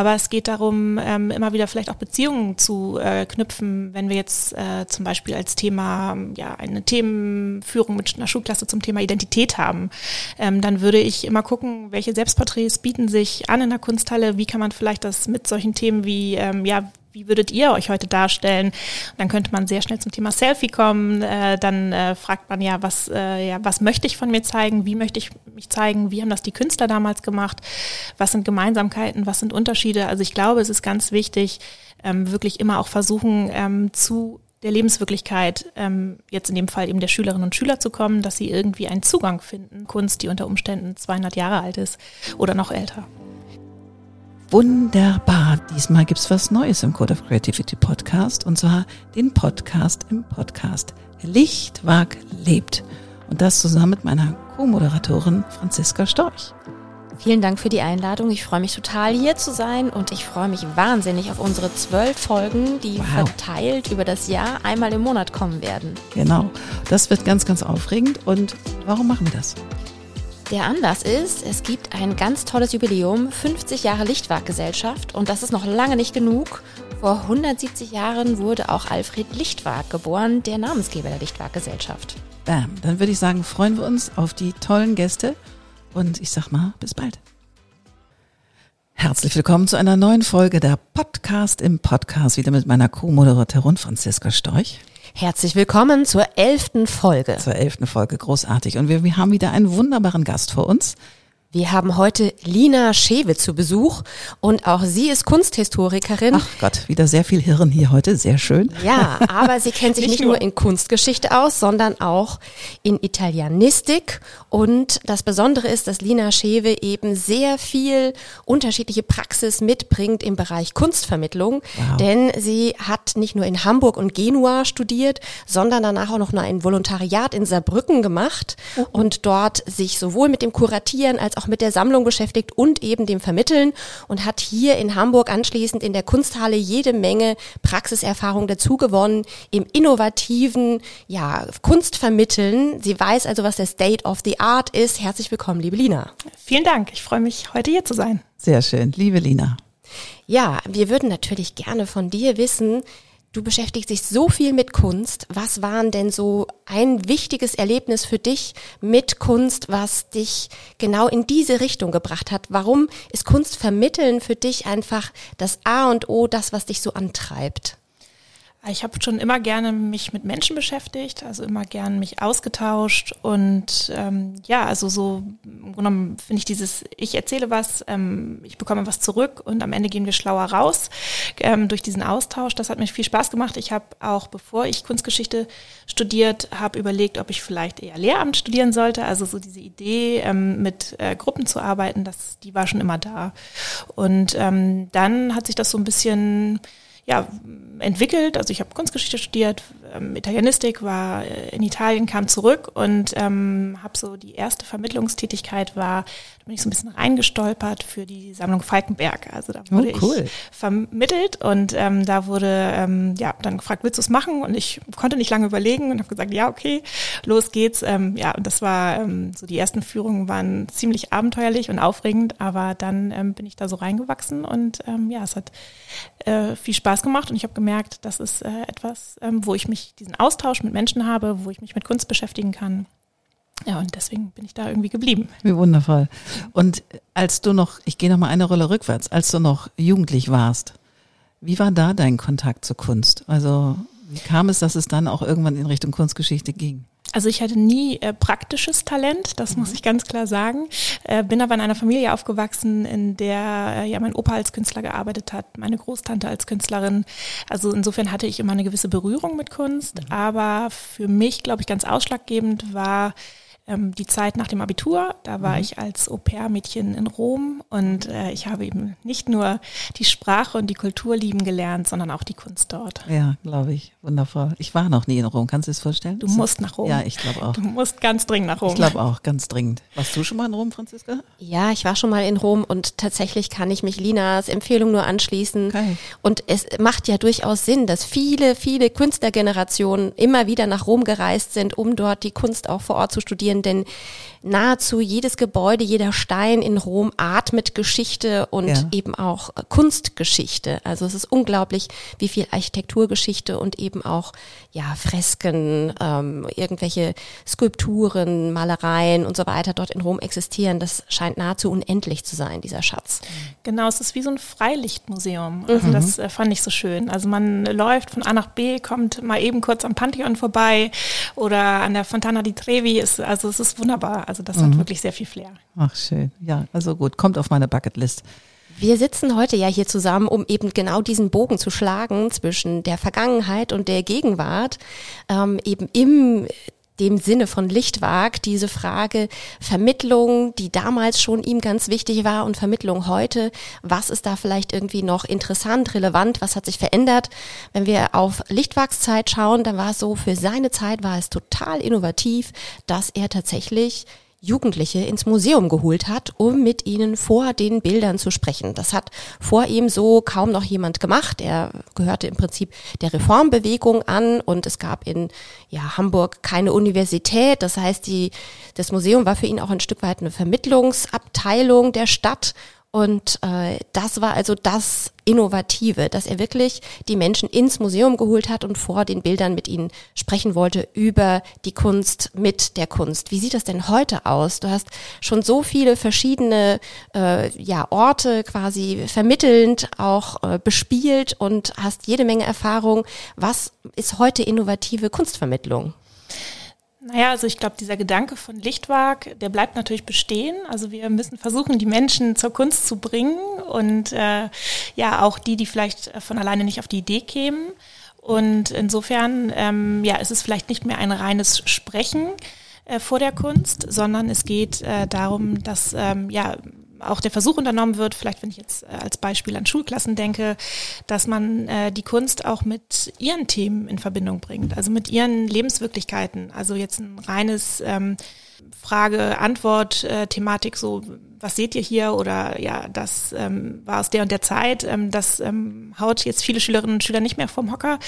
Aber es geht darum, ähm, immer wieder vielleicht auch Beziehungen zu äh, knüpfen, wenn wir jetzt äh, zum Beispiel als Thema ja eine Themenführung mit einer Schulklasse zum Thema Identität haben, ähm, dann würde ich immer gucken, welche Selbstporträts bieten sich an in der Kunsthalle, wie kann man vielleicht das mit solchen Themen wie ähm, ja wie würdet ihr euch heute darstellen? Und dann könnte man sehr schnell zum Thema Selfie kommen. Äh, dann äh, fragt man ja was, äh, ja, was möchte ich von mir zeigen? Wie möchte ich mich zeigen? Wie haben das die Künstler damals gemacht? Was sind Gemeinsamkeiten? Was sind Unterschiede? Also ich glaube, es ist ganz wichtig, ähm, wirklich immer auch versuchen, ähm, zu der Lebenswirklichkeit, ähm, jetzt in dem Fall eben der Schülerinnen und Schüler zu kommen, dass sie irgendwie einen Zugang finden. Kunst, die unter Umständen 200 Jahre alt ist oder noch älter. Wunderbar. Diesmal gibt's was Neues im Code of Creativity Podcast und zwar den Podcast im Podcast. Lichtwag lebt. Und das zusammen mit meiner Co-Moderatorin Franziska Storch. Vielen Dank für die Einladung. Ich freue mich total hier zu sein und ich freue mich wahnsinnig auf unsere zwölf Folgen, die wow. verteilt über das Jahr einmal im Monat kommen werden. Genau. Das wird ganz, ganz aufregend. Und warum machen wir das? Der Anlass ist, es gibt ein ganz tolles Jubiläum, 50 Jahre Lichtwag-Gesellschaft und das ist noch lange nicht genug. Vor 170 Jahren wurde auch Alfred Lichtwag geboren, der Namensgeber der Lichtwag-Gesellschaft. Bam, dann würde ich sagen, freuen wir uns auf die tollen Gäste und ich sag mal, bis bald. Herzlich willkommen zu einer neuen Folge der Podcast im Podcast, wieder mit meiner Co-Moderatorin Franziska Storch. Herzlich willkommen zur elften Folge. Zur elften Folge, großartig. Und wir, wir haben wieder einen wunderbaren Gast vor uns. Wir haben heute Lina Schewe zu Besuch und auch sie ist Kunsthistorikerin. Ach Gott, wieder sehr viel Hirn hier heute, sehr schön. Ja, aber sie kennt sich nicht, nicht nur in Kunstgeschichte aus, sondern auch in Italianistik. Und das Besondere ist, dass Lina Schewe eben sehr viel unterschiedliche Praxis mitbringt im Bereich Kunstvermittlung. Wow. Denn sie hat nicht nur in Hamburg und Genua studiert, sondern danach auch noch ein Volontariat in Saarbrücken gemacht oh. und dort sich sowohl mit dem Kuratieren als auch mit der Sammlung beschäftigt und eben dem Vermitteln und hat hier in Hamburg anschließend in der Kunsthalle jede Menge Praxiserfahrung dazu gewonnen im innovativen ja, Kunstvermitteln. Sie weiß also, was der State of the Art ist. Herzlich willkommen, liebe Lina. Vielen Dank. Ich freue mich, heute hier zu sein. Sehr schön, liebe Lina. Ja, wir würden natürlich gerne von dir wissen, Du beschäftigst dich so viel mit Kunst. Was waren denn so ein wichtiges Erlebnis für dich mit Kunst, was dich genau in diese Richtung gebracht hat? Warum ist Kunst vermitteln für dich einfach das A und O, das, was dich so antreibt? Ich habe schon immer gerne mich mit Menschen beschäftigt, also immer gerne mich ausgetauscht und ähm, ja, also so im genommen finde ich dieses, ich erzähle was, ähm, ich bekomme was zurück und am Ende gehen wir schlauer raus ähm, durch diesen Austausch. Das hat mir viel Spaß gemacht. Ich habe auch, bevor ich Kunstgeschichte studiert habe, überlegt, ob ich vielleicht eher Lehramt studieren sollte. Also so diese Idee, ähm, mit äh, Gruppen zu arbeiten, das, die war schon immer da. Und ähm, dann hat sich das so ein bisschen ja, entwickelt. Also ich habe Kunstgeschichte studiert, ähm, Italienistik, war äh, in Italien, kam zurück und ähm, habe so die erste Vermittlungstätigkeit war, da bin ich so ein bisschen reingestolpert für die Sammlung Falkenberg. Also da wurde oh, cool. ich vermittelt und ähm, da wurde ähm, ja dann gefragt, willst du es machen? Und ich konnte nicht lange überlegen und habe gesagt, ja, okay, los geht's. Ähm, ja, und das war ähm, so die ersten Führungen waren ziemlich abenteuerlich und aufregend, aber dann ähm, bin ich da so reingewachsen und ähm, ja, es hat äh, viel Spaß gemacht und ich habe gemerkt, das ist äh, etwas, ähm, wo ich mich diesen Austausch mit Menschen habe, wo ich mich mit Kunst beschäftigen kann. Ja, und deswegen bin ich da irgendwie geblieben. Wie wundervoll. Und als du noch, ich gehe noch mal eine Rolle rückwärts, als du noch jugendlich warst, wie war da dein Kontakt zur Kunst? Also wie kam es, dass es dann auch irgendwann in Richtung Kunstgeschichte ging? Also ich hatte nie äh, praktisches Talent, das mhm. muss ich ganz klar sagen. Äh, bin aber in einer Familie aufgewachsen, in der äh, ja mein Opa als Künstler gearbeitet hat, meine Großtante als Künstlerin. Also insofern hatte ich immer eine gewisse Berührung mit Kunst. Mhm. Aber für mich, glaube ich, ganz ausschlaggebend war ähm, die Zeit nach dem Abitur. Da war mhm. ich als Au-pair-Mädchen in Rom und äh, ich habe eben nicht nur die Sprache und die Kultur lieben gelernt, sondern auch die Kunst dort. Ja, glaube ich. Wundervoll. Ich war noch nie in Rom. Kannst du dir das vorstellen? Du musst nach Rom. Ja, ich glaube auch. Du musst ganz dringend nach Rom. Ich glaube auch, ganz dringend. Warst du schon mal in Rom, Franziska? Ja, ich war schon mal in Rom und tatsächlich kann ich mich Linas Empfehlung nur anschließen. Okay. Und es macht ja durchaus Sinn, dass viele, viele Künstlergenerationen immer wieder nach Rom gereist sind, um dort die Kunst auch vor Ort zu studieren denn nahezu jedes Gebäude, jeder Stein in Rom atmet Geschichte und ja. eben auch Kunstgeschichte. Also es ist unglaublich, wie viel Architekturgeschichte und eben auch ja Fresken, ähm, irgendwelche Skulpturen, Malereien und so weiter dort in Rom existieren. Das scheint nahezu unendlich zu sein, dieser Schatz. Genau, es ist wie so ein Freilichtmuseum. Also mhm. das äh, fand ich so schön. Also man läuft von A nach B, kommt mal eben kurz am Pantheon vorbei oder an der Fontana di Trevi. Ist, also es ist wunderbar. Also das mhm. hat wirklich sehr viel Flair. Ach schön. Ja, also gut, kommt auf meine Bucketlist. Wir sitzen heute ja hier zusammen, um eben genau diesen Bogen zu schlagen zwischen der Vergangenheit und der Gegenwart, ähm, eben im dem Sinne von Lichtwag diese Frage Vermittlung, die damals schon ihm ganz wichtig war und Vermittlung heute. Was ist da vielleicht irgendwie noch interessant, relevant? Was hat sich verändert? Wenn wir auf Lichtwags Zeit schauen, dann war es so, für seine Zeit war es total innovativ, dass er tatsächlich Jugendliche ins Museum geholt hat, um mit ihnen vor den Bildern zu sprechen. Das hat vor ihm so kaum noch jemand gemacht. Er gehörte im Prinzip der Reformbewegung an und es gab in ja, Hamburg keine Universität. Das heißt, die, das Museum war für ihn auch ein Stück weit eine Vermittlungsabteilung der Stadt und äh, das war also das Innovative, dass er wirklich die Menschen ins Museum geholt hat und vor den Bildern mit ihnen sprechen wollte über die Kunst mit der Kunst. Wie sieht das denn heute aus? Du hast schon so viele verschiedene äh, ja, Orte quasi vermittelnd auch äh, bespielt und hast jede Menge Erfahrung. Was ist heute innovative Kunstvermittlung? Naja, also ich glaube, dieser Gedanke von Lichtwag, der bleibt natürlich bestehen. Also wir müssen versuchen, die Menschen zur Kunst zu bringen und äh, ja, auch die, die vielleicht von alleine nicht auf die Idee kämen. Und insofern, ähm, ja, ist es vielleicht nicht mehr ein reines Sprechen äh, vor der Kunst, sondern es geht äh, darum, dass ähm, ja auch der Versuch unternommen wird, vielleicht wenn ich jetzt äh, als Beispiel an Schulklassen denke, dass man äh, die Kunst auch mit ihren Themen in Verbindung bringt, also mit ihren Lebenswirklichkeiten. Also jetzt ein reines ähm, Frage-Antwort-Thematik, so was seht ihr hier? Oder ja, das ähm, war aus der und der Zeit. Ähm, das ähm, haut jetzt viele Schülerinnen und Schüler nicht mehr vom Hocker,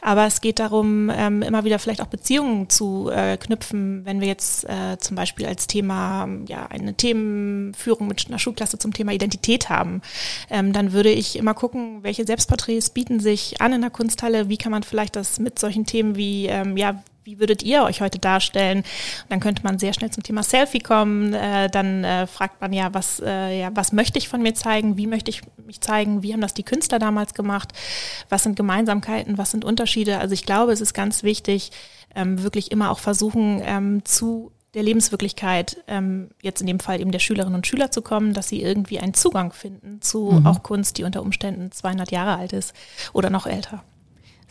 aber es geht darum, ähm, immer wieder vielleicht auch Beziehungen zu äh, knüpfen, wenn wir jetzt äh, zum Beispiel als Thema ja eine Themenführung mit einer Schulklasse zum Thema Identität haben, ähm, dann würde ich immer gucken, welche Selbstporträts bieten sich an in der Kunsthalle, wie kann man vielleicht das mit solchen Themen wie ähm, ja wie würdet ihr euch heute darstellen? Und dann könnte man sehr schnell zum Thema Selfie kommen. Äh, dann äh, fragt man ja was, äh, ja, was möchte ich von mir zeigen? Wie möchte ich mich zeigen? Wie haben das die Künstler damals gemacht? Was sind Gemeinsamkeiten? Was sind Unterschiede? Also ich glaube, es ist ganz wichtig, ähm, wirklich immer auch versuchen, ähm, zu der Lebenswirklichkeit, ähm, jetzt in dem Fall eben der Schülerinnen und Schüler zu kommen, dass sie irgendwie einen Zugang finden zu mhm. auch Kunst, die unter Umständen 200 Jahre alt ist oder noch älter.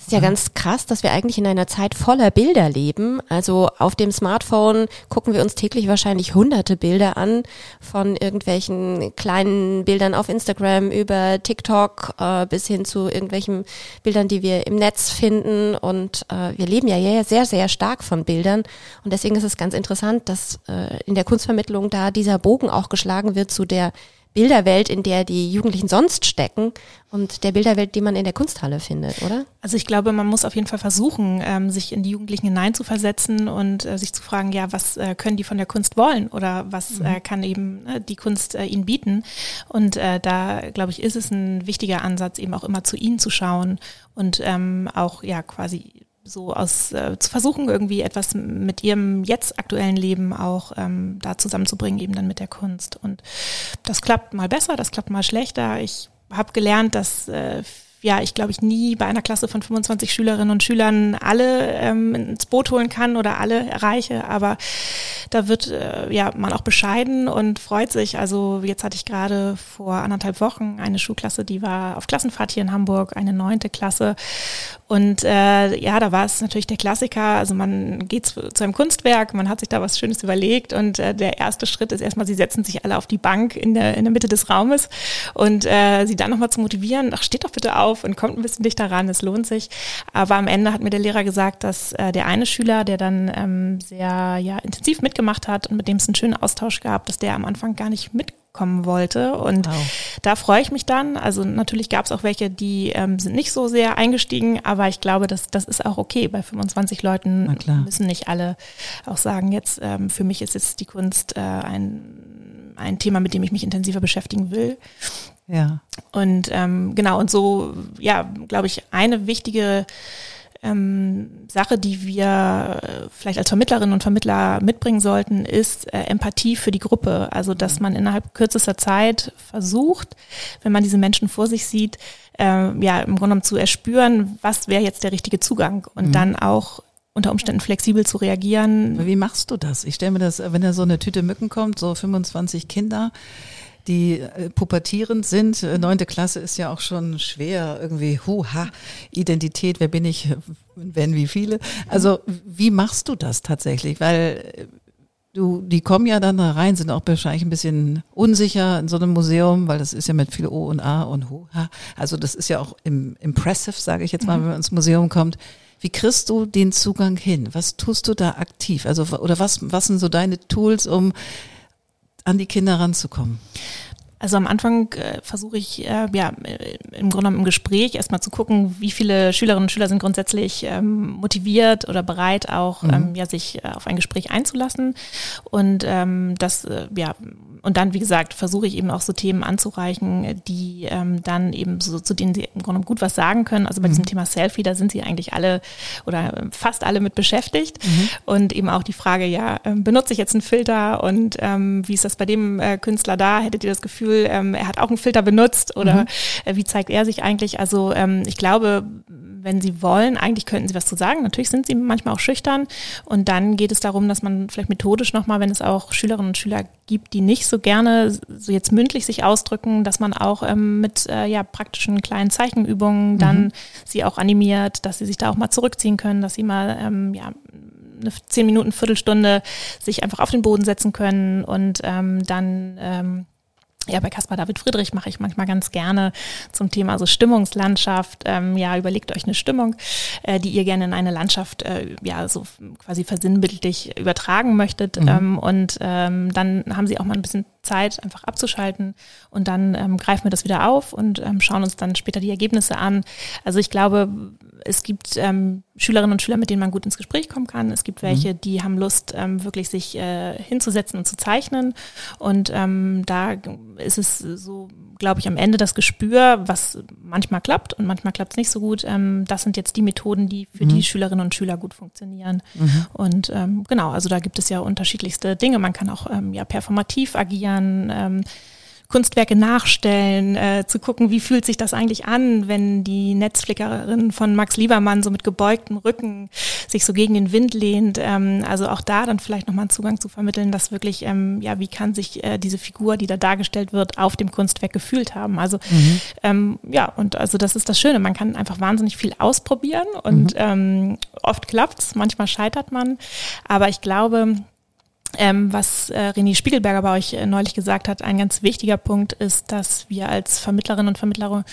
Es ist ja ganz krass, dass wir eigentlich in einer Zeit voller Bilder leben. Also auf dem Smartphone gucken wir uns täglich wahrscheinlich hunderte Bilder an, von irgendwelchen kleinen Bildern auf Instagram über TikTok äh, bis hin zu irgendwelchen Bildern, die wir im Netz finden. Und äh, wir leben ja sehr, sehr stark von Bildern. Und deswegen ist es ganz interessant, dass äh, in der Kunstvermittlung da dieser Bogen auch geschlagen wird zu der Bilderwelt, in der die Jugendlichen sonst stecken und der Bilderwelt, die man in der Kunsthalle findet, oder? Also ich glaube, man muss auf jeden Fall versuchen, ähm, sich in die Jugendlichen hineinzuversetzen und äh, sich zu fragen, ja, was äh, können die von der Kunst wollen oder was mhm. äh, kann eben äh, die Kunst äh, ihnen bieten? Und äh, da, glaube ich, ist es ein wichtiger Ansatz, eben auch immer zu ihnen zu schauen und ähm, auch ja quasi so aus äh, zu versuchen, irgendwie etwas mit ihrem jetzt aktuellen Leben auch ähm, da zusammenzubringen, eben dann mit der Kunst. Und das klappt mal besser, das klappt mal schlechter. Ich habe gelernt, dass äh, ja, ich glaube, ich nie bei einer Klasse von 25 Schülerinnen und Schülern alle ähm, ins Boot holen kann oder alle erreiche, aber da wird äh, ja man auch bescheiden und freut sich. Also jetzt hatte ich gerade vor anderthalb Wochen eine Schulklasse, die war auf Klassenfahrt hier in Hamburg, eine neunte Klasse und äh, ja, da war es natürlich der Klassiker. Also man geht zu, zu, einem Kunstwerk, man hat sich da was Schönes überlegt und äh, der erste Schritt ist erstmal, sie setzen sich alle auf die Bank in der, in der Mitte des Raumes und äh, sie dann nochmal zu motivieren, ach, steht doch bitte auf und kommt ein bisschen dichter ran, es lohnt sich. Aber am Ende hat mir der Lehrer gesagt, dass äh, der eine Schüler, der dann ähm, sehr ja, intensiv mitgemacht hat und mit dem es einen schönen Austausch gab, dass der am Anfang gar nicht mit kommen wollte. Und wow. da freue ich mich dann. Also natürlich gab es auch welche, die ähm, sind nicht so sehr eingestiegen, aber ich glaube, das, das ist auch okay. Bei 25 Leuten müssen nicht alle auch sagen, jetzt ähm, für mich ist jetzt die Kunst äh, ein, ein Thema, mit dem ich mich intensiver beschäftigen will. Ja. Und ähm, genau, und so, ja, glaube ich, eine wichtige ähm, Sache, die wir äh, vielleicht als Vermittlerinnen und Vermittler mitbringen sollten, ist äh, Empathie für die Gruppe. Also, dass man innerhalb kürzester Zeit versucht, wenn man diese Menschen vor sich sieht, äh, ja, im Grunde genommen zu erspüren, was wäre jetzt der richtige Zugang und mhm. dann auch unter Umständen flexibel zu reagieren. Wie machst du das? Ich stelle mir das, wenn da so eine Tüte Mücken kommt, so 25 Kinder, die äh, pubertierend sind. Äh, neunte Klasse ist ja auch schon schwer, irgendwie, huha, Identität, wer bin ich, wenn wie viele. Also wie machst du das tatsächlich? Weil äh, du, die kommen ja dann da rein, sind auch wahrscheinlich ein bisschen unsicher in so einem Museum, weil das ist ja mit viel O und A und Huha. Also das ist ja auch im, impressive, sage ich jetzt mal, mhm. wenn man ins Museum kommt. Wie kriegst du den Zugang hin? Was tust du da aktiv? Also, oder was, was sind so deine Tools, um an die Kinder ranzukommen? Also am Anfang äh, versuche ich äh, ja im Grunde genommen im Gespräch erstmal zu gucken, wie viele Schülerinnen und Schüler sind grundsätzlich ähm, motiviert oder bereit, auch mhm. ähm, ja sich äh, auf ein Gespräch einzulassen. Und ähm, das äh, ja und dann, wie gesagt, versuche ich eben auch so Themen anzureichen, die ähm, dann eben so, zu denen sie im Grunde gut was sagen können. Also bei mhm. diesem Thema Selfie, da sind sie eigentlich alle oder fast alle mit beschäftigt. Mhm. Und eben auch die Frage, ja, ähm, benutze ich jetzt einen Filter und ähm, wie ist das bei dem äh, Künstler da? Hättet ihr das Gefühl, ähm, er hat auch einen Filter benutzt oder mhm. äh, wie zeigt er sich eigentlich? Also ähm, ich glaube, wenn sie wollen, eigentlich könnten sie was zu sagen. Natürlich sind sie manchmal auch schüchtern. Und dann geht es darum, dass man vielleicht methodisch nochmal, wenn es auch Schülerinnen und Schüler gibt, die nicht so gerne so jetzt mündlich sich ausdrücken, dass man auch ähm, mit äh, ja, praktischen kleinen Zeichenübungen dann mhm. sie auch animiert, dass sie sich da auch mal zurückziehen können, dass sie mal ähm, ja, eine zehn Minuten, Viertelstunde sich einfach auf den Boden setzen können und ähm, dann ähm, ja, bei Caspar David Friedrich mache ich manchmal ganz gerne zum Thema so Stimmungslandschaft. Ähm, ja, überlegt euch eine Stimmung, äh, die ihr gerne in eine Landschaft äh, ja so quasi versinnbildlich übertragen möchtet. Mhm. Ähm, und ähm, dann haben sie auch mal ein bisschen Zeit, einfach abzuschalten und dann ähm, greifen wir das wieder auf und ähm, schauen uns dann später die Ergebnisse an. Also ich glaube, es gibt ähm, Schülerinnen und Schüler, mit denen man gut ins Gespräch kommen kann. Es gibt welche, mhm. die haben Lust, ähm, wirklich sich äh, hinzusetzen und zu zeichnen. Und ähm, da ist es so, glaube ich, am Ende das Gespür, was manchmal klappt und manchmal klappt es nicht so gut. Ähm, das sind jetzt die Methoden, die für mhm. die Schülerinnen und Schüler gut funktionieren. Mhm. Und genau, also da gibt es ja unterschiedlichste Dinge. Man kann auch ja performativ agieren. Ähm, Kunstwerke nachstellen, äh, zu gucken, wie fühlt sich das eigentlich an, wenn die Netzflickerin von Max Liebermann so mit gebeugtem Rücken sich so gegen den Wind lehnt. Ähm, also auch da dann vielleicht nochmal einen Zugang zu vermitteln, dass wirklich, ähm, ja, wie kann sich äh, diese Figur, die da dargestellt wird, auf dem Kunstwerk gefühlt haben. Also mhm. ähm, ja, und also das ist das Schöne, man kann einfach wahnsinnig viel ausprobieren und mhm. ähm, oft klappt's, manchmal scheitert man. Aber ich glaube, ähm, was äh, René Spiegelberger bei euch äh, neulich gesagt hat, ein ganz wichtiger Punkt ist, dass wir als Vermittlerinnen und Vermittler,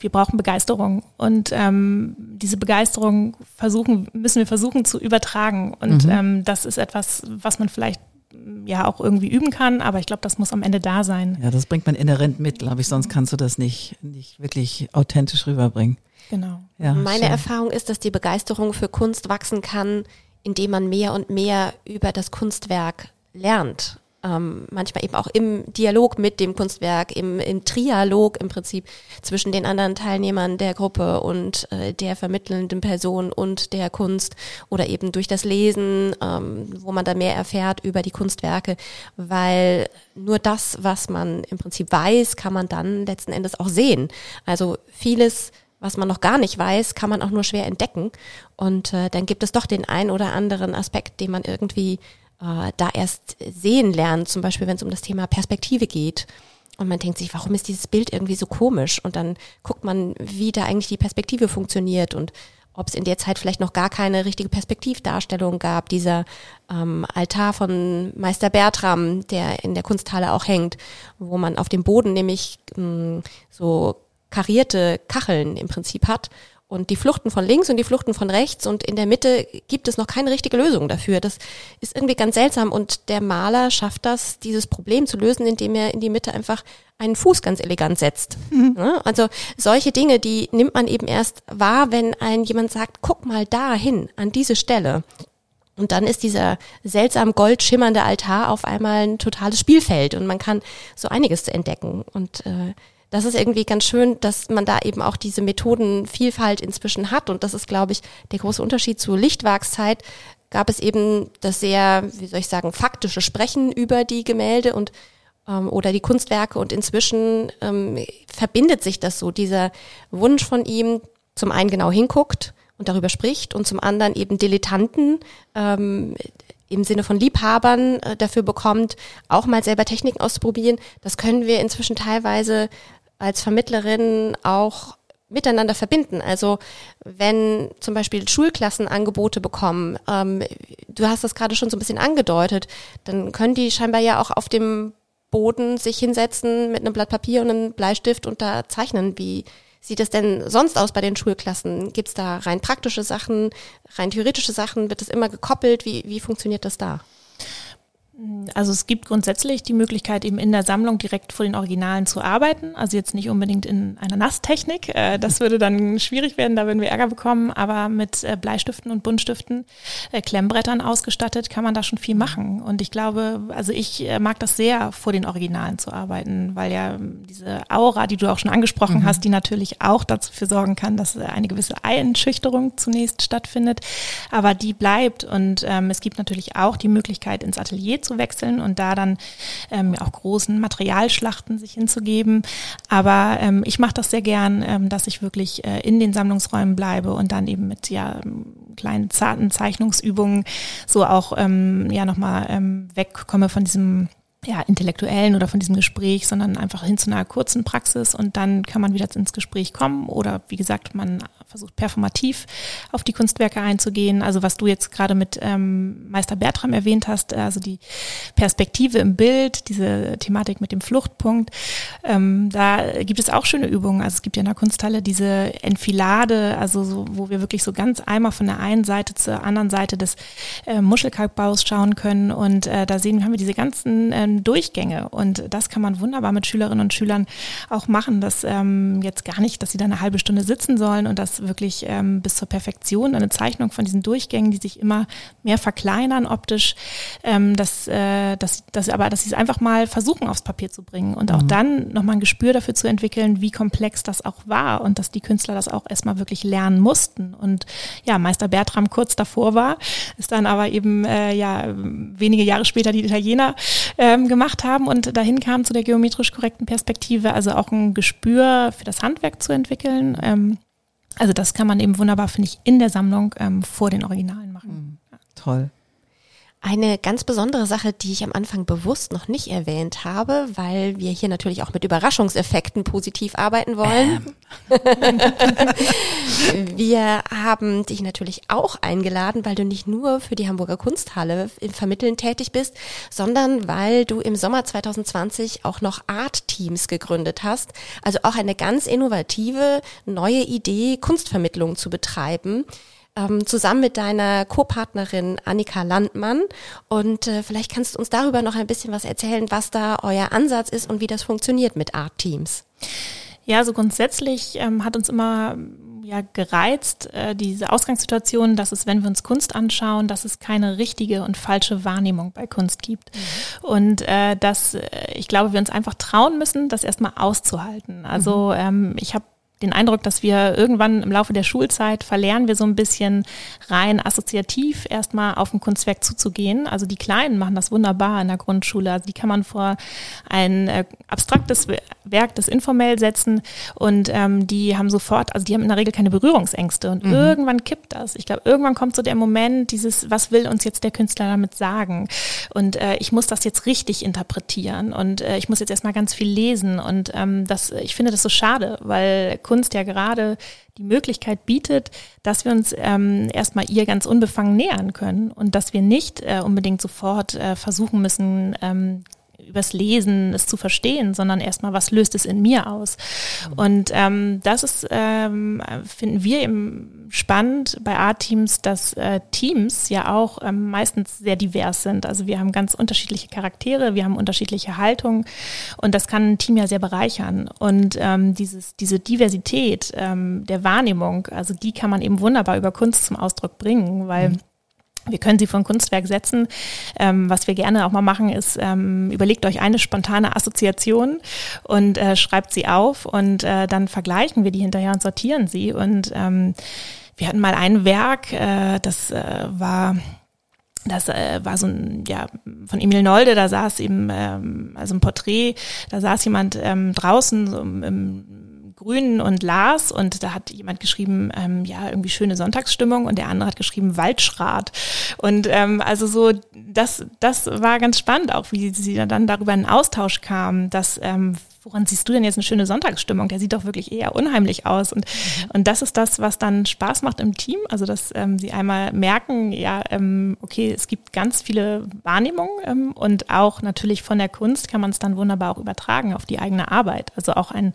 wir brauchen Begeisterung. Und ähm, diese Begeisterung versuchen, müssen wir versuchen zu übertragen. Und mhm. ähm, das ist etwas, was man vielleicht mm, ja auch irgendwie üben kann, aber ich glaube, das muss am Ende da sein. Ja, das bringt man inhärent mit, glaube ich, sonst kannst du das nicht, nicht wirklich authentisch rüberbringen. Genau. Ja, Meine schön. Erfahrung ist, dass die Begeisterung für Kunst wachsen kann, indem man mehr und mehr über das Kunstwerk lernt. Ähm, manchmal eben auch im Dialog mit dem Kunstwerk, im, im Trialog im Prinzip zwischen den anderen Teilnehmern der Gruppe und äh, der vermittelnden Person und der Kunst oder eben durch das Lesen, ähm, wo man da mehr erfährt über die Kunstwerke, weil nur das, was man im Prinzip weiß, kann man dann letzten Endes auch sehen. Also vieles was man noch gar nicht weiß, kann man auch nur schwer entdecken. Und äh, dann gibt es doch den ein oder anderen Aspekt, den man irgendwie äh, da erst sehen lernen, zum Beispiel wenn es um das Thema Perspektive geht. Und man denkt sich, warum ist dieses Bild irgendwie so komisch? Und dann guckt man, wie da eigentlich die Perspektive funktioniert und ob es in der Zeit vielleicht noch gar keine richtige Perspektivdarstellung gab. Dieser ähm, Altar von Meister Bertram, der in der Kunsthalle auch hängt, wo man auf dem Boden nämlich ähm, so karierte Kacheln im Prinzip hat und die Fluchten von links und die Fluchten von rechts und in der Mitte gibt es noch keine richtige Lösung dafür. Das ist irgendwie ganz seltsam und der Maler schafft das, dieses Problem zu lösen, indem er in die Mitte einfach einen Fuß ganz elegant setzt. Mhm. Also solche Dinge, die nimmt man eben erst wahr, wenn ein jemand sagt, guck mal dahin, an diese Stelle. Und dann ist dieser seltsam gold schimmernde Altar auf einmal ein totales Spielfeld und man kann so einiges entdecken. Und äh, das ist irgendwie ganz schön, dass man da eben auch diese Methodenvielfalt inzwischen hat. Und das ist, glaube ich, der große Unterschied zur Lichtwachszeit. Gab es eben das sehr, wie soll ich sagen, faktische Sprechen über die Gemälde und ähm, oder die Kunstwerke. Und inzwischen ähm, verbindet sich das so, dieser Wunsch von ihm, zum einen genau hinguckt und darüber spricht und zum anderen eben Dilettanten ähm, im Sinne von Liebhabern äh, dafür bekommt, auch mal selber Techniken auszuprobieren. Das können wir inzwischen teilweise als Vermittlerin auch miteinander verbinden. Also wenn zum Beispiel Schulklassen Angebote bekommen, ähm, du hast das gerade schon so ein bisschen angedeutet, dann können die scheinbar ja auch auf dem Boden sich hinsetzen mit einem Blatt Papier und einem Bleistift und da zeichnen. Wie sieht es denn sonst aus bei den Schulklassen? Gibt es da rein praktische Sachen, rein theoretische Sachen? Wird es immer gekoppelt? Wie, wie funktioniert das da? Also es gibt grundsätzlich die Möglichkeit, eben in der Sammlung direkt vor den Originalen zu arbeiten. Also jetzt nicht unbedingt in einer Nasstechnik. Äh, das würde dann schwierig werden, da würden wir Ärger bekommen. Aber mit äh, Bleistiften und Buntstiften, äh, Klemmbrettern ausgestattet, kann man da schon viel machen. Und ich glaube, also ich mag das sehr, vor den Originalen zu arbeiten, weil ja diese Aura, die du auch schon angesprochen mhm. hast, die natürlich auch dafür sorgen kann, dass eine gewisse Einschüchterung zunächst stattfindet. Aber die bleibt. Und ähm, es gibt natürlich auch die Möglichkeit, ins Atelier zu wechseln und da dann ähm, auch großen Materialschlachten sich hinzugeben. Aber ähm, ich mache das sehr gern, ähm, dass ich wirklich äh, in den Sammlungsräumen bleibe und dann eben mit ja kleinen zarten Zeichnungsübungen so auch ähm, ja nochmal ähm, wegkomme von diesem ja, intellektuellen oder von diesem Gespräch, sondern einfach hin zu einer kurzen Praxis und dann kann man wieder ins Gespräch kommen oder wie gesagt, man versucht performativ auf die Kunstwerke einzugehen. Also was du jetzt gerade mit ähm, Meister Bertram erwähnt hast, also die Perspektive im Bild, diese Thematik mit dem Fluchtpunkt, ähm, da gibt es auch schöne Übungen. Also es gibt ja in der Kunsthalle diese Enfilade, also so, wo wir wirklich so ganz einmal von der einen Seite zur anderen Seite des äh, Muschelkalkbaus schauen können und äh, da sehen wir, haben wir diese ganzen ähm, Durchgänge und das kann man wunderbar mit Schülerinnen und Schülern auch machen, dass ähm, jetzt gar nicht, dass sie da eine halbe Stunde sitzen sollen und das wirklich ähm, bis zur Perfektion, eine Zeichnung von diesen Durchgängen, die sich immer mehr verkleinern optisch, ähm, dass, äh, dass, dass, aber dass sie es einfach mal versuchen aufs Papier zu bringen und auch mhm. dann nochmal ein Gespür dafür zu entwickeln, wie komplex das auch war und dass die Künstler das auch erstmal wirklich lernen mussten. Und ja, Meister Bertram kurz davor war, ist dann aber eben äh, ja wenige Jahre später die Italiener ähm, gemacht haben und dahin kam zu der geometrisch korrekten Perspektive, also auch ein Gespür für das Handwerk zu entwickeln. Ähm, also das kann man eben wunderbar, finde ich, in der Sammlung ähm, vor den Originalen machen. Mhm. Toll. Eine ganz besondere Sache, die ich am Anfang bewusst noch nicht erwähnt habe, weil wir hier natürlich auch mit Überraschungseffekten positiv arbeiten wollen. Ähm. wir haben dich natürlich auch eingeladen, weil du nicht nur für die Hamburger Kunsthalle im Vermitteln tätig bist, sondern weil du im Sommer 2020 auch noch Art Teams gegründet hast. Also auch eine ganz innovative neue Idee, Kunstvermittlung zu betreiben ähm, zusammen mit deiner Co-Partnerin Annika Landmann. Und äh, vielleicht kannst du uns darüber noch ein bisschen was erzählen, was da euer Ansatz ist und wie das funktioniert mit Art Teams. Ja, so grundsätzlich ähm, hat uns immer ja gereizt, äh, diese Ausgangssituation, dass es, wenn wir uns Kunst anschauen, dass es keine richtige und falsche Wahrnehmung bei Kunst gibt. Mhm. Und äh, dass äh, ich glaube, wir uns einfach trauen müssen, das erstmal auszuhalten. Also mhm. ähm, ich habe den Eindruck, dass wir irgendwann im Laufe der Schulzeit verlernen wir so ein bisschen rein assoziativ erstmal auf ein Kunstwerk zuzugehen. Also die Kleinen machen das wunderbar in der Grundschule. Also die kann man vor ein äh, abstraktes Werk, das informell setzen und ähm, die haben sofort, also die haben in der Regel keine Berührungsängste und mhm. irgendwann kippt das. Ich glaube, irgendwann kommt so der Moment, dieses, was will uns jetzt der Künstler damit sagen? Und äh, ich muss das jetzt richtig interpretieren und äh, ich muss jetzt erstmal ganz viel lesen und ähm, das, ich finde das so schade, weil Kunst ja gerade die Möglichkeit bietet, dass wir uns ähm, erstmal ihr ganz unbefangen nähern können und dass wir nicht äh, unbedingt sofort äh, versuchen müssen, ähm, übers Lesen es zu verstehen, sondern erstmal, was löst es in mir aus? Und ähm, das ist, ähm, finden wir eben spannend bei A-Teams, dass äh, Teams ja auch ähm, meistens sehr divers sind. Also wir haben ganz unterschiedliche Charaktere, wir haben unterschiedliche Haltungen und das kann ein Team ja sehr bereichern. Und ähm, dieses, diese Diversität ähm, der Wahrnehmung, also die kann man eben wunderbar über Kunst zum Ausdruck bringen, weil mhm. Wir können sie von Kunstwerk setzen. Ähm, was wir gerne auch mal machen, ist, ähm, überlegt euch eine spontane Assoziation und äh, schreibt sie auf und äh, dann vergleichen wir die hinterher und sortieren sie. Und ähm, wir hatten mal ein Werk, äh, das äh, war das äh, war so ein, ja, von Emil Nolde, da saß eben, ähm, also ein Porträt, da saß jemand ähm, draußen so im, Grünen und Lars und da hat jemand geschrieben, ähm, ja, irgendwie schöne Sonntagsstimmung und der andere hat geschrieben Waldschrat. Und ähm, also so, das, das war ganz spannend, auch wie sie dann darüber in Austausch kamen, dass ähm, woran siehst du denn jetzt eine schöne Sonntagsstimmung? Der sieht doch wirklich eher unheimlich aus. Und, mhm. und das ist das, was dann Spaß macht im Team. Also, dass ähm, sie einmal merken, ja, ähm, okay, es gibt ganz viele Wahrnehmungen ähm, und auch natürlich von der Kunst kann man es dann wunderbar auch übertragen auf die eigene Arbeit. Also auch ein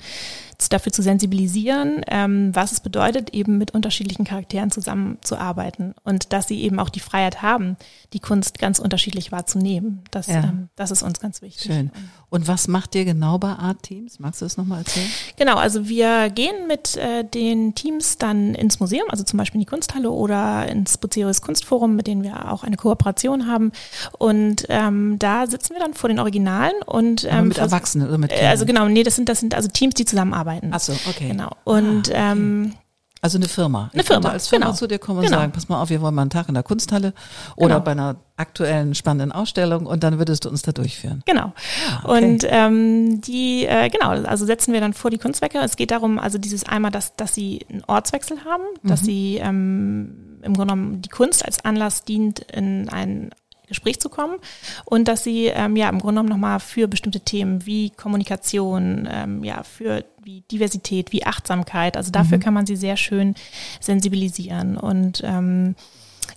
dafür zu sensibilisieren, ähm, was es bedeutet, eben mit unterschiedlichen Charakteren zusammenzuarbeiten und dass sie eben auch die Freiheit haben, die Kunst ganz unterschiedlich wahrzunehmen. Das, ja. ähm, das ist uns ganz wichtig. Schön. Und was macht ihr genau bei Art Teams? Magst du das nochmal erzählen? Genau, also wir gehen mit äh, den Teams dann ins Museum, also zum Beispiel in die Kunsthalle oder ins Bucerius Kunstforum, mit denen wir auch eine Kooperation haben. Und ähm, da sitzen wir dann vor den Originalen und ähm, mit Erwachsenen oder mit Kindern? Also genau, nee, das sind das sind also Teams, die zusammenarbeiten. Ach so, okay. Genau. Und ah, okay. ähm, also eine Firma. Eine Firma. als Firma genau. zu dir kommen und genau. sagen, pass mal auf, wir wollen mal einen Tag in der Kunsthalle oder genau. bei einer aktuellen spannenden Ausstellung und dann würdest du uns da durchführen. Genau. Ah, okay. Und ähm, die, äh, genau, also setzen wir dann vor die Kunstwerke. Es geht darum, also dieses einmal, dass, dass sie einen Ortswechsel haben, dass mhm. sie ähm, im Grunde genommen die Kunst als Anlass dient, in ein Gespräch zu kommen und dass sie ähm, ja im Grunde genommen nochmal für bestimmte Themen wie Kommunikation, ähm, ja, für wie Diversität, wie Achtsamkeit, also dafür mhm. kann man sie sehr schön sensibilisieren und ähm,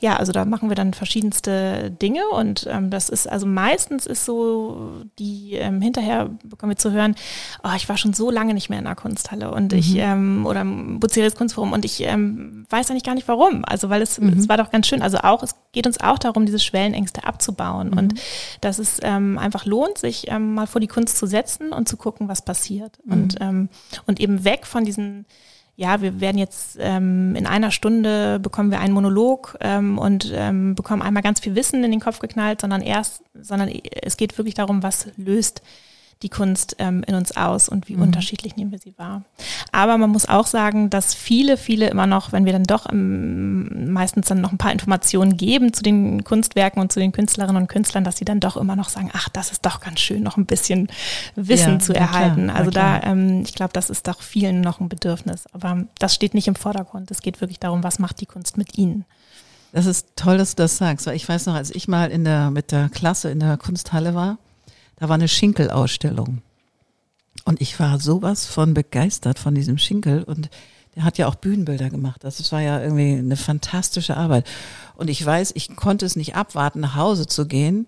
ja, also da machen wir dann verschiedenste Dinge und ähm, das ist, also meistens ist so, die ähm, hinterher bekommen wir zu hören, oh, ich war schon so lange nicht mehr in einer Kunsthalle und mhm. ich, ähm, oder im Buceris Kunstforum und ich ähm, weiß eigentlich gar nicht warum. Also weil es, mhm. es war doch ganz schön, also auch, es geht uns auch darum, diese Schwellenängste abzubauen mhm. und dass es ähm, einfach lohnt, sich ähm, mal vor die Kunst zu setzen und zu gucken, was passiert. Mhm. Und, ähm, und eben weg von diesen ja, wir werden jetzt ähm, in einer Stunde bekommen wir einen Monolog ähm, und ähm, bekommen einmal ganz viel Wissen in den Kopf geknallt, sondern erst, sondern es geht wirklich darum, was löst die Kunst ähm, in uns aus und wie mhm. unterschiedlich nehmen wir sie wahr. Aber man muss auch sagen, dass viele, viele immer noch, wenn wir dann doch ähm, meistens dann noch ein paar Informationen geben zu den Kunstwerken und zu den Künstlerinnen und Künstlern, dass sie dann doch immer noch sagen, ach, das ist doch ganz schön, noch ein bisschen Wissen ja, zu erhalten. Klar, also da, ähm, ich glaube, das ist doch vielen noch ein Bedürfnis. Aber das steht nicht im Vordergrund. Es geht wirklich darum, was macht die Kunst mit ihnen. Das ist toll, dass du das sagst, weil ich weiß noch, als ich mal in der, mit der Klasse in der Kunsthalle war, da war eine Schinkelausstellung. Und ich war sowas von begeistert von diesem Schinkel und der hat ja auch Bühnenbilder gemacht. Das war ja irgendwie eine fantastische Arbeit. Und ich weiß, ich konnte es nicht abwarten, nach Hause zu gehen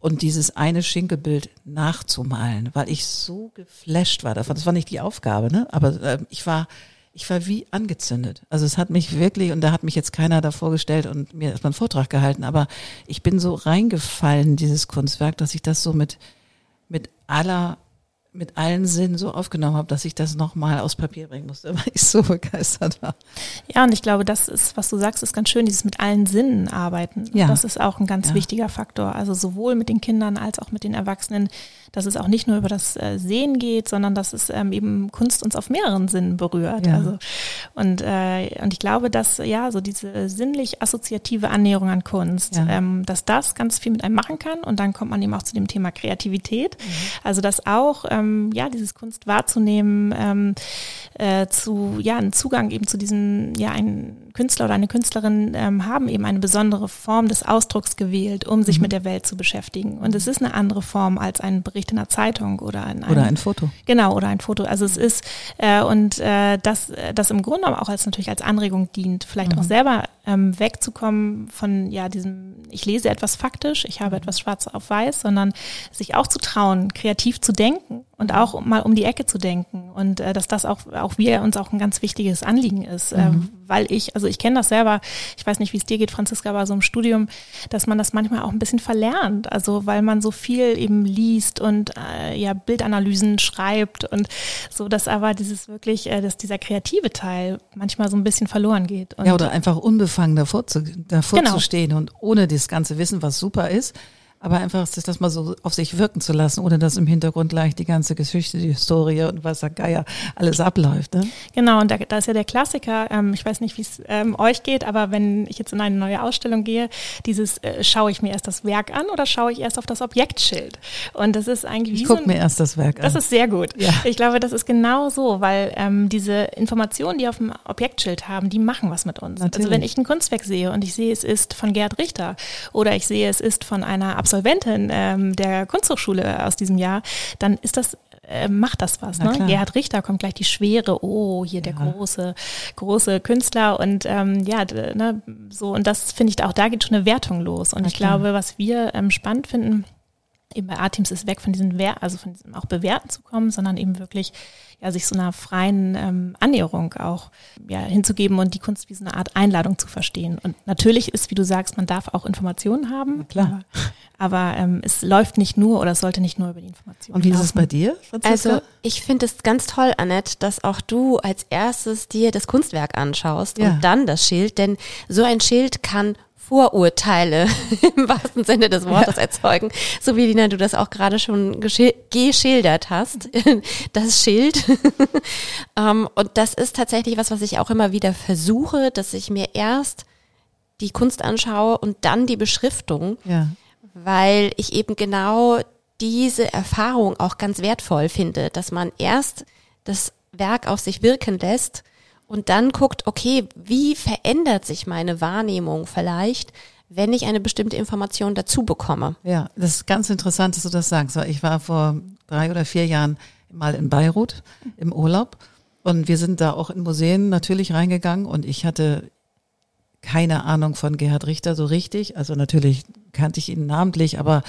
und dieses eine Schinkelbild nachzumalen, weil ich so geflasht war davon. Das war nicht die Aufgabe, ne? Aber äh, ich war, ich war wie angezündet. Also es hat mich wirklich, und da hat mich jetzt keiner davor gestellt und mir erstmal einen Vortrag gehalten, aber ich bin so reingefallen, dieses Kunstwerk, dass ich das so mit aller mit allen Sinnen so aufgenommen habe, dass ich das nochmal aus Papier bringen musste, weil ich so begeistert war. Ja, und ich glaube, das ist, was du sagst, ist ganz schön, dieses mit allen Sinnen arbeiten. Ja. Das ist auch ein ganz ja. wichtiger Faktor. Also sowohl mit den Kindern als auch mit den Erwachsenen, dass es auch nicht nur über das äh, Sehen geht, sondern dass es ähm, eben Kunst uns auf mehreren Sinnen berührt. Ja. Also, und, äh, und ich glaube, dass ja so diese sinnlich assoziative Annäherung an Kunst, ähm, dass das ganz viel mit einem machen kann. Und dann kommt man eben auch zu dem Thema Kreativität. Mhm. Also dass auch ähm, ja dieses Kunst wahrzunehmen, ähm, äh, zu ja einen Zugang eben zu diesem ja ein Künstler oder eine Künstlerin ähm, haben eben eine besondere Form des Ausdrucks gewählt, um sich mhm. mit der Welt zu beschäftigen. Und es ist eine andere Form als ein Bericht in einer Zeitung oder in einem, oder ein Foto. Genau, oder ein Foto. Also es ist äh, und äh, das, das im Grunde auch als natürlich als Anregung dient, vielleicht mhm. auch selber ähm, wegzukommen von ja diesem, ich lese etwas faktisch, ich habe etwas schwarz auf weiß, sondern sich auch zu trauen, kreativ zu denken und auch mal um die Ecke zu denken und äh, dass das auch auch wir uns auch ein ganz wichtiges Anliegen ist, äh, mhm. Weil ich also ich kenne das selber, ich weiß nicht, wie es dir geht, Franziska, aber so im Studium, dass man das manchmal auch ein bisschen verlernt, also weil man so viel eben liest und äh, ja Bildanalysen schreibt und so, dass aber dieses wirklich, äh, dass dieser kreative Teil manchmal so ein bisschen verloren geht. Und ja, oder einfach unbefangen davor zu, davor genau. zu stehen und ohne das ganze Wissen, was super ist, aber einfach das mal so auf sich wirken zu lassen, ohne dass im Hintergrund gleich die ganze Geschichte, die Historie und was da Geier alles abläuft. Ne? Genau, und da, da ist ja der Klassiker, ähm, ich weiß nicht, wie es ähm, euch geht, aber wenn ich jetzt in eine neue Ausstellung gehe, dieses, äh, schaue ich mir erst das Werk an oder schaue ich erst auf das Objektschild? Und das ist eigentlich Ich gucke so mir erst das Werk an. Das ist sehr gut. Ja. Ich glaube, das ist genau so, weil ähm, diese Informationen, die auf dem Objektschild haben, die machen was mit uns. Natürlich. Also wenn ich ein Kunstwerk sehe und ich sehe, es ist von Gerd Richter oder ich sehe, es ist von einer Absolventin ähm, der Kunsthochschule aus diesem Jahr, dann ist das äh, macht das was. Ne? Gerhard Richter kommt gleich die Schwere, oh, hier ja. der große, große Künstler und ähm, ja, ne, so und das finde ich auch, da geht schon eine Wertung los. Und Na ich klar. glaube, was wir ähm, spannend finden, eben bei A-Teams ist weg von diesen Wer also von diesem auch Bewerten zu kommen, sondern eben wirklich ja sich so einer freien ähm, Annäherung auch ja hinzugeben und die Kunst wie so eine Art Einladung zu verstehen. Und natürlich ist, wie du sagst, man darf auch Informationen haben. klar. Aber, aber ähm, es läuft nicht nur oder es sollte nicht nur über die Informationen. Und wie laufen. ist es bei dir? Franziska? Also ich finde es ganz toll, Annette, dass auch du als erstes dir das Kunstwerk anschaust ja. und dann das Schild, denn so ein Schild kann Vorurteile im wahrsten Sinne des Wortes ja. erzeugen, so wie Lina, du das auch gerade schon geschildert hast, das Schild. um, ähm, und das ist tatsächlich was, was ich auch immer wieder versuche, dass ich mir erst die Kunst anschaue und dann die Beschriftung, ja. weil ich eben genau diese Erfahrung auch ganz wertvoll finde, dass man erst das Werk auf sich wirken lässt und dann guckt, okay, wie verändert sich meine Wahrnehmung vielleicht, wenn ich eine bestimmte Information dazu bekomme. Ja, das ist ganz interessant, dass du das sagst. Ich war vor drei oder vier Jahren mal in Beirut im Urlaub und wir sind da auch in Museen natürlich reingegangen und ich hatte keine Ahnung von Gerhard Richter so richtig. Also natürlich kannte ich ihn namentlich, aber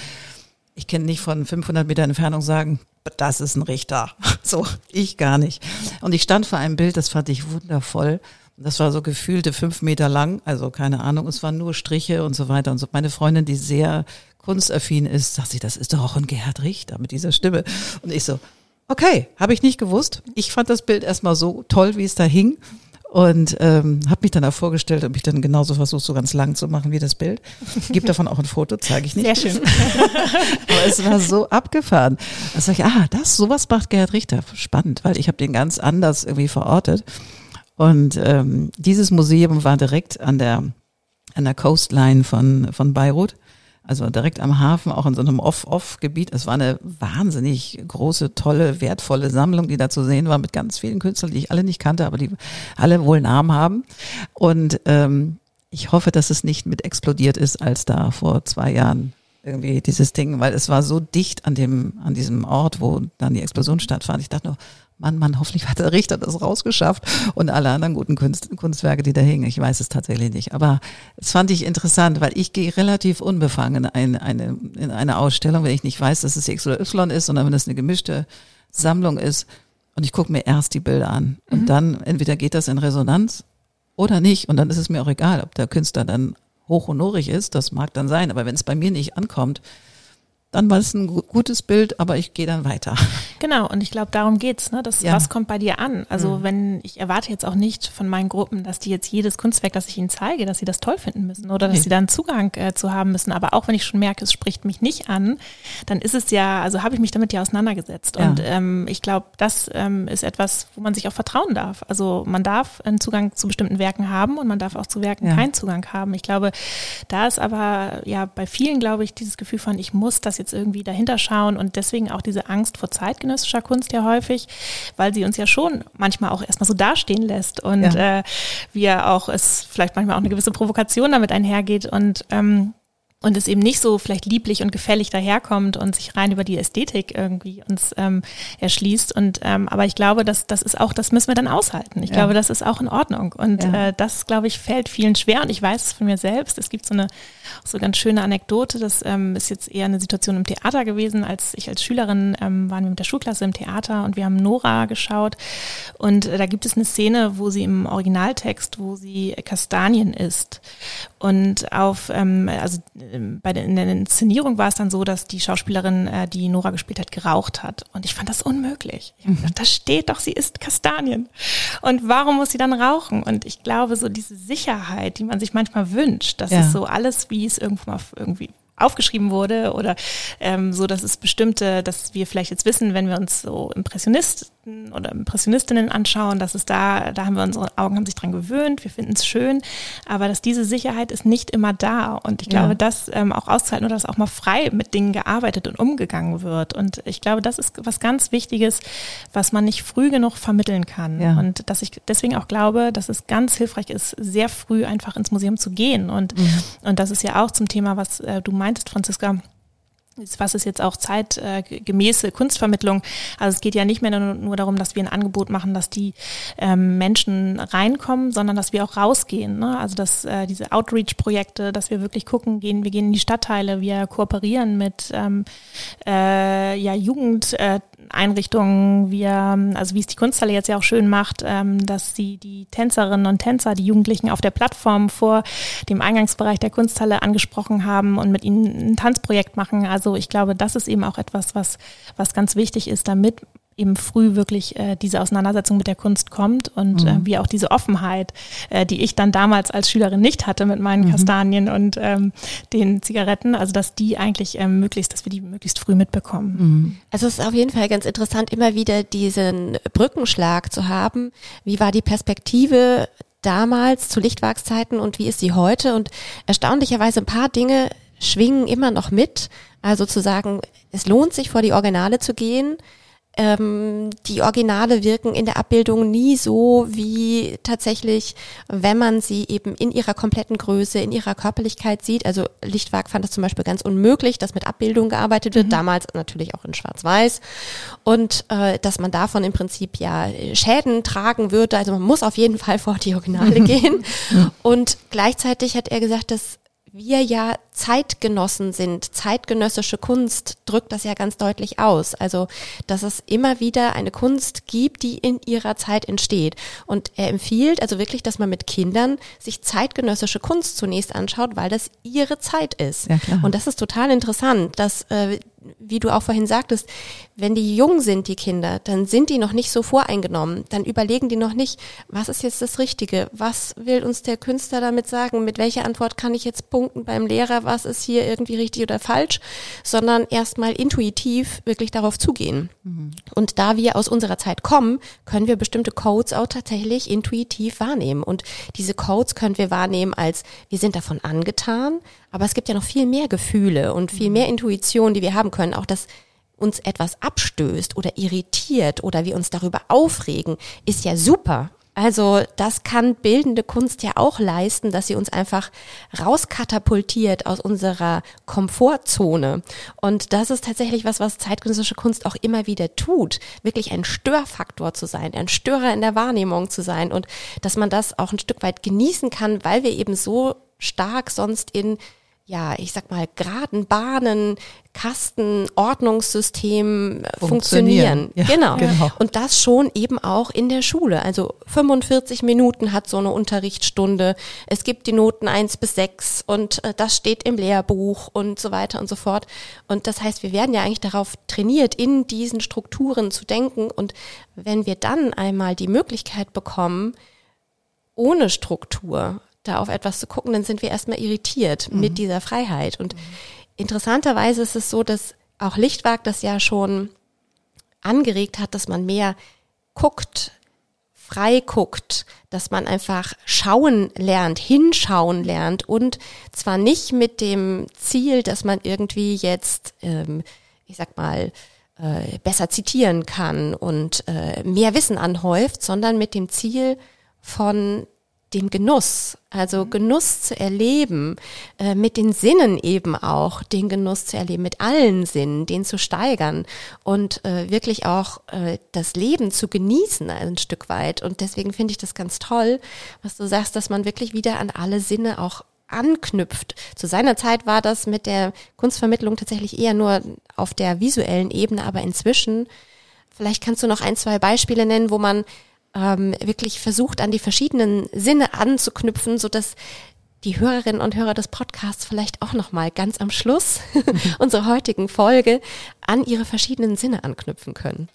ich kenne nicht von 500 Meter Entfernung sagen, das ist ein Richter. So, ich gar nicht. Und ich stand vor einem Bild, das fand ich wundervoll. Das war so gefühlte fünf Meter lang, also keine Ahnung, es waren nur Striche und so weiter und so. Meine Freundin, die sehr kunstaffin ist, sagt sie, das ist doch auch ein Gerhard Richter mit dieser Stimme. Und ich so, okay, habe ich nicht gewusst. Ich fand das Bild erstmal so toll, wie es da hing und ähm, habe mich dann auch vorgestellt und mich dann genauso versucht, so ganz lang zu machen wie das Bild. Gibt davon auch ein Foto, zeige ich nicht. Sehr schön. Aber es war so abgefahren. Da sage ich, ah, das, sowas macht Gerhard Richter. Spannend, weil ich habe den ganz anders irgendwie verortet. Und ähm, dieses Museum war direkt an der an der Coastline von von Beirut also direkt am Hafen, auch in so einem Off-Off-Gebiet. Es war eine wahnsinnig große, tolle, wertvolle Sammlung, die da zu sehen war, mit ganz vielen Künstlern, die ich alle nicht kannte, aber die alle wohl Namen haben. Und ähm, ich hoffe, dass es nicht mit explodiert ist, als da vor zwei Jahren irgendwie dieses Ding, weil es war so dicht an dem, an diesem Ort, wo dann die Explosion stattfand. Ich dachte nur, Mann, Mann, hoffentlich hat der Richter das rausgeschafft und alle anderen guten Kunst, Kunstwerke, die da hingen. Ich weiß es tatsächlich nicht. Aber es fand ich interessant, weil ich gehe relativ unbefangen in eine, in eine Ausstellung, wenn ich nicht weiß, dass es X oder Y ist, sondern wenn es eine gemischte Sammlung ist. Und ich gucke mir erst die Bilder an. Und mhm. dann entweder geht das in Resonanz oder nicht. Und dann ist es mir auch egal, ob der Künstler dann hochhonorig ist. Das mag dann sein. Aber wenn es bei mir nicht ankommt, dann war es ein gutes Bild, aber ich gehe dann weiter. Genau, und ich glaube, darum geht's, ne? Das, ja. Was kommt bei dir an? Also mhm. wenn, ich erwarte jetzt auch nicht von meinen Gruppen, dass die jetzt jedes Kunstwerk, das ich ihnen zeige, dass sie das toll finden müssen oder dass nee. sie da einen Zugang äh, zu haben müssen. Aber auch wenn ich schon merke, es spricht mich nicht an, dann ist es ja, also habe ich mich damit ja auseinandergesetzt. Ja. Und ähm, ich glaube, das ähm, ist etwas, wo man sich auch vertrauen darf. Also man darf einen Zugang zu bestimmten Werken haben und man darf auch zu Werken ja. keinen Zugang haben. Ich glaube, da ist aber ja bei vielen, glaube ich, dieses Gefühl von, ich muss das jetzt irgendwie dahinter schauen und deswegen auch diese Angst vor zeitgenössischer Kunst ja häufig, weil sie uns ja schon manchmal auch erstmal so dastehen lässt und ja. äh, wir auch es vielleicht manchmal auch eine gewisse Provokation damit einhergeht und ähm, und es eben nicht so vielleicht lieblich und gefällig daherkommt und sich rein über die Ästhetik irgendwie uns ähm, erschließt. Und ähm, aber ich glaube, dass das ist auch, das müssen wir dann aushalten. Ich ja. glaube, das ist auch in Ordnung. Und ja. äh, das, glaube ich, fällt vielen schwer. Und ich weiß es von mir selbst. Es gibt so eine so ganz schöne Anekdote. Das ähm, ist jetzt eher eine Situation im Theater gewesen. Als ich als Schülerin ähm, waren wir mit der Schulklasse im Theater und wir haben Nora geschaut. Und äh, da gibt es eine Szene, wo sie im Originaltext, wo sie Kastanien isst. Und auf, ähm, also bei der, in der Inszenierung war es dann so, dass die Schauspielerin, äh, die Nora gespielt hat, geraucht hat. Und ich fand das unmöglich. Ich mhm. da steht doch, sie isst Kastanien. Und warum muss sie dann rauchen? Und ich glaube, so diese Sicherheit, die man sich manchmal wünscht, dass ja. es so alles, wie es irgendwo mal irgendwie aufgeschrieben wurde oder ähm, so, dass es bestimmte, dass wir vielleicht jetzt wissen, wenn wir uns so Impressionisten oder Impressionistinnen anschauen, dass es da, da haben wir unsere Augen haben sich dran gewöhnt, wir finden es schön, aber dass diese Sicherheit ist nicht immer da und ich glaube, ja. das ähm, auch auszuhalten oder dass auch mal frei mit Dingen gearbeitet und umgegangen wird und ich glaube, das ist was ganz Wichtiges, was man nicht früh genug vermitteln kann ja. und dass ich deswegen auch glaube, dass es ganz hilfreich ist, sehr früh einfach ins Museum zu gehen und mhm. und das ist ja auch zum Thema, was äh, du meinst meintest, Franziska, was ist jetzt auch zeitgemäße Kunstvermittlung? Also es geht ja nicht mehr nur, darum, dass wir ein Angebot machen, dass die ähm, Menschen reinkommen, sondern dass wir auch rausgehen. Ne? Also dass äh, diese Outreach-Projekte, dass wir wirklich gucken, gehen, wir gehen in die Stadtteile, wir kooperieren mit ähm, äh, ja, Jugend. Äh, Einrichtungen, wir, also wie es die Kunsthalle jetzt ja auch schön macht, ähm, dass sie die Tänzerinnen und Tänzer, die Jugendlichen auf der Plattform vor dem Eingangsbereich der Kunsthalle angesprochen haben und mit ihnen ein Tanzprojekt machen. Also ich glaube, das ist eben auch etwas, was, was ganz wichtig ist, damit eben früh wirklich äh, diese Auseinandersetzung mit der Kunst kommt und äh, mhm. äh, wie auch diese Offenheit, äh, die ich dann damals als Schülerin nicht hatte mit meinen mhm. Kastanien und ähm, den Zigaretten, also dass die eigentlich ähm, möglichst, dass wir die möglichst früh mitbekommen. Mhm. Also es ist auf jeden Fall ganz interessant, immer wieder diesen Brückenschlag zu haben. Wie war die Perspektive damals zu Lichtwerkszeiten und wie ist sie heute? Und erstaunlicherweise ein paar Dinge schwingen immer noch mit. Also zu sagen, es lohnt sich vor die Originale zu gehen ähm, die Originale wirken in der Abbildung nie so wie tatsächlich, wenn man sie eben in ihrer kompletten Größe, in ihrer Körperlichkeit sieht. Also Lichtwerk fand es zum Beispiel ganz unmöglich, dass mit Abbildungen gearbeitet wird, mhm. damals natürlich auch in Schwarz-Weiß. Und äh, dass man davon im Prinzip ja Schäden tragen würde. Also man muss auf jeden Fall vor die Originale gehen. Und gleichzeitig hat er gesagt, dass wir ja Zeitgenossen sind. Zeitgenössische Kunst drückt das ja ganz deutlich aus. Also, dass es immer wieder eine Kunst gibt, die in ihrer Zeit entsteht. Und er empfiehlt also wirklich, dass man mit Kindern sich zeitgenössische Kunst zunächst anschaut, weil das ihre Zeit ist. Ja. Und das ist total interessant, dass äh, wie du auch vorhin sagtest, wenn die jung sind, die Kinder, dann sind die noch nicht so voreingenommen. Dann überlegen die noch nicht, was ist jetzt das Richtige? Was will uns der Künstler damit sagen? Mit welcher Antwort kann ich jetzt punkten beim Lehrer? Was ist hier irgendwie richtig oder falsch? Sondern erstmal intuitiv wirklich darauf zugehen. Mhm. Und da wir aus unserer Zeit kommen, können wir bestimmte Codes auch tatsächlich intuitiv wahrnehmen. Und diese Codes können wir wahrnehmen als, wir sind davon angetan, aber es gibt ja noch viel mehr Gefühle und viel mhm. mehr Intuition, die wir haben können. Auch dass uns etwas abstößt oder irritiert oder wir uns darüber aufregen, ist ja super. Also das kann bildende Kunst ja auch leisten, dass sie uns einfach rauskatapultiert aus unserer Komfortzone. Und das ist tatsächlich was, was zeitgenössische Kunst auch immer wieder tut, wirklich ein Störfaktor zu sein, ein Störer in der Wahrnehmung zu sein und dass man das auch ein Stück weit genießen kann, weil wir eben so stark sonst in ja, ich sag mal, geraden Bahnen, Kasten, Ordnungssystem äh, funktionieren. funktionieren. Ja, genau. genau. Und das schon eben auch in der Schule. Also 45 Minuten hat so eine Unterrichtsstunde. Es gibt die Noten eins bis sechs und äh, das steht im Lehrbuch und so weiter und so fort. Und das heißt, wir werden ja eigentlich darauf trainiert, in diesen Strukturen zu denken. Und wenn wir dann einmal die Möglichkeit bekommen, ohne Struktur da auf etwas zu gucken, dann sind wir erstmal irritiert mhm. mit dieser Freiheit. Und mhm. interessanterweise ist es so, dass auch Lichtwag das ja schon angeregt hat, dass man mehr guckt, frei guckt, dass man einfach schauen lernt, hinschauen lernt und zwar nicht mit dem Ziel, dass man irgendwie jetzt, ähm, ich sag mal, äh, besser zitieren kann und äh, mehr Wissen anhäuft, sondern mit dem Ziel von dem Genuss, also Genuss zu erleben, äh, mit den Sinnen eben auch, den Genuss zu erleben, mit allen Sinnen, den zu steigern und äh, wirklich auch äh, das Leben zu genießen ein Stück weit. Und deswegen finde ich das ganz toll, was du sagst, dass man wirklich wieder an alle Sinne auch anknüpft. Zu seiner Zeit war das mit der Kunstvermittlung tatsächlich eher nur auf der visuellen Ebene, aber inzwischen, vielleicht kannst du noch ein, zwei Beispiele nennen, wo man ähm, wirklich versucht, an die verschiedenen Sinne anzuknüpfen, so dass die Hörerinnen und Hörer des Podcasts vielleicht auch nochmal ganz am Schluss unserer heutigen Folge an ihre verschiedenen Sinne anknüpfen können.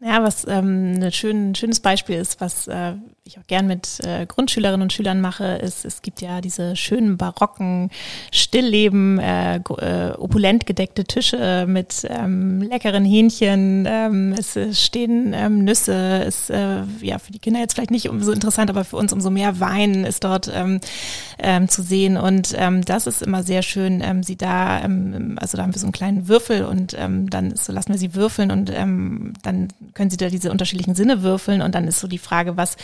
Ja, was ähm, ein schön, schönes Beispiel ist, was äh, ich auch gern mit äh, Grundschülerinnen und Schülern mache, ist, es gibt ja diese schönen barocken Stillleben, äh, äh, opulent gedeckte Tische mit ähm, leckeren Hähnchen, ähm, es, es stehen ähm, Nüsse, ist äh, ja für die Kinder jetzt vielleicht nicht so interessant, aber für uns umso mehr Wein ist dort ähm, ähm, zu sehen. Und ähm, das ist immer sehr schön, ähm, sie da, ähm, also da haben wir so einen kleinen Würfel und ähm, dann so lassen wir sie würfeln und ähm, dann können sie da diese unterschiedlichen Sinne würfeln und dann ist so die Frage, was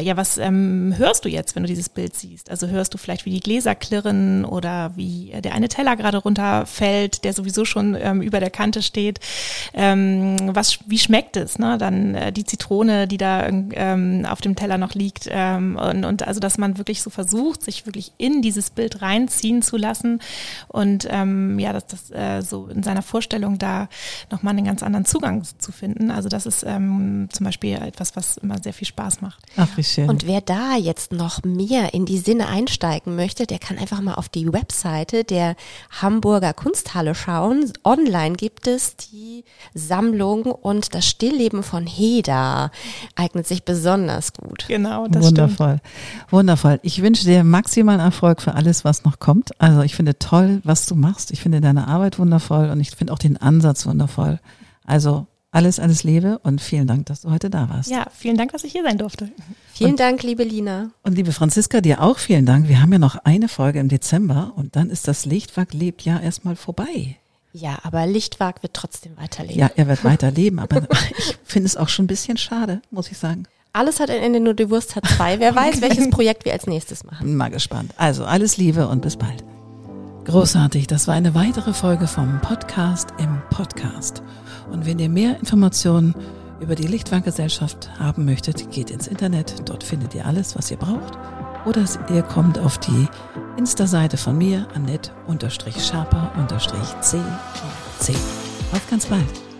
ja, was ähm, hörst du jetzt, wenn du dieses Bild siehst? Also hörst du vielleicht, wie die Gläser klirren oder wie der eine Teller gerade runterfällt, der sowieso schon ähm, über der Kante steht. Ähm, was, wie schmeckt es? Ne? Dann äh, die Zitrone, die da ähm, auf dem Teller noch liegt. Ähm, und, und also, dass man wirklich so versucht, sich wirklich in dieses Bild reinziehen zu lassen und ähm, ja, dass das äh, so in seiner Vorstellung da nochmal einen ganz anderen Zugang zu finden. Also das ist ähm, zum Beispiel etwas, was immer sehr viel Spaß macht. Ach, wie schön. Und wer da jetzt noch mehr in die Sinne einsteigen möchte, der kann einfach mal auf die Webseite der Hamburger Kunsthalle schauen. Online gibt es die Sammlung und das Stillleben von Heda eignet sich besonders gut. Genau, das Wundervoll. stimmt. Wundervoll. Ich wünsche dir maximalen Erfolg für alles, was noch kommt. Also ich finde toll, was du machst. Ich finde deine Arbeit wundervoll und ich finde auch den Ansatz wundervoll. Also alles, alles Liebe und vielen Dank, dass du heute da warst. Ja, vielen Dank, dass ich hier sein durfte. Vielen und, Dank, liebe Lina. Und liebe Franziska, dir auch vielen Dank. Wir haben ja noch eine Folge im Dezember und dann ist das Lichtwag lebt ja erstmal vorbei. Ja, aber Lichtwag wird trotzdem weiterleben. Ja, er wird weiterleben, aber ich finde es auch schon ein bisschen schade, muss ich sagen. Alles hat ein Ende, nur die Wurst hat zwei. Wer weiß, welches Projekt wir als nächstes machen. Mal gespannt. Also alles Liebe und bis bald. Großartig, das war eine weitere Folge vom Podcast im Podcast. Und wenn ihr mehr Informationen über die Lichtwanggesellschaft haben möchtet, geht ins Internet. Dort findet ihr alles, was ihr braucht. Oder ihr kommt auf die Insta-Seite von mir, annette-sharper-c. Auf ganz bald.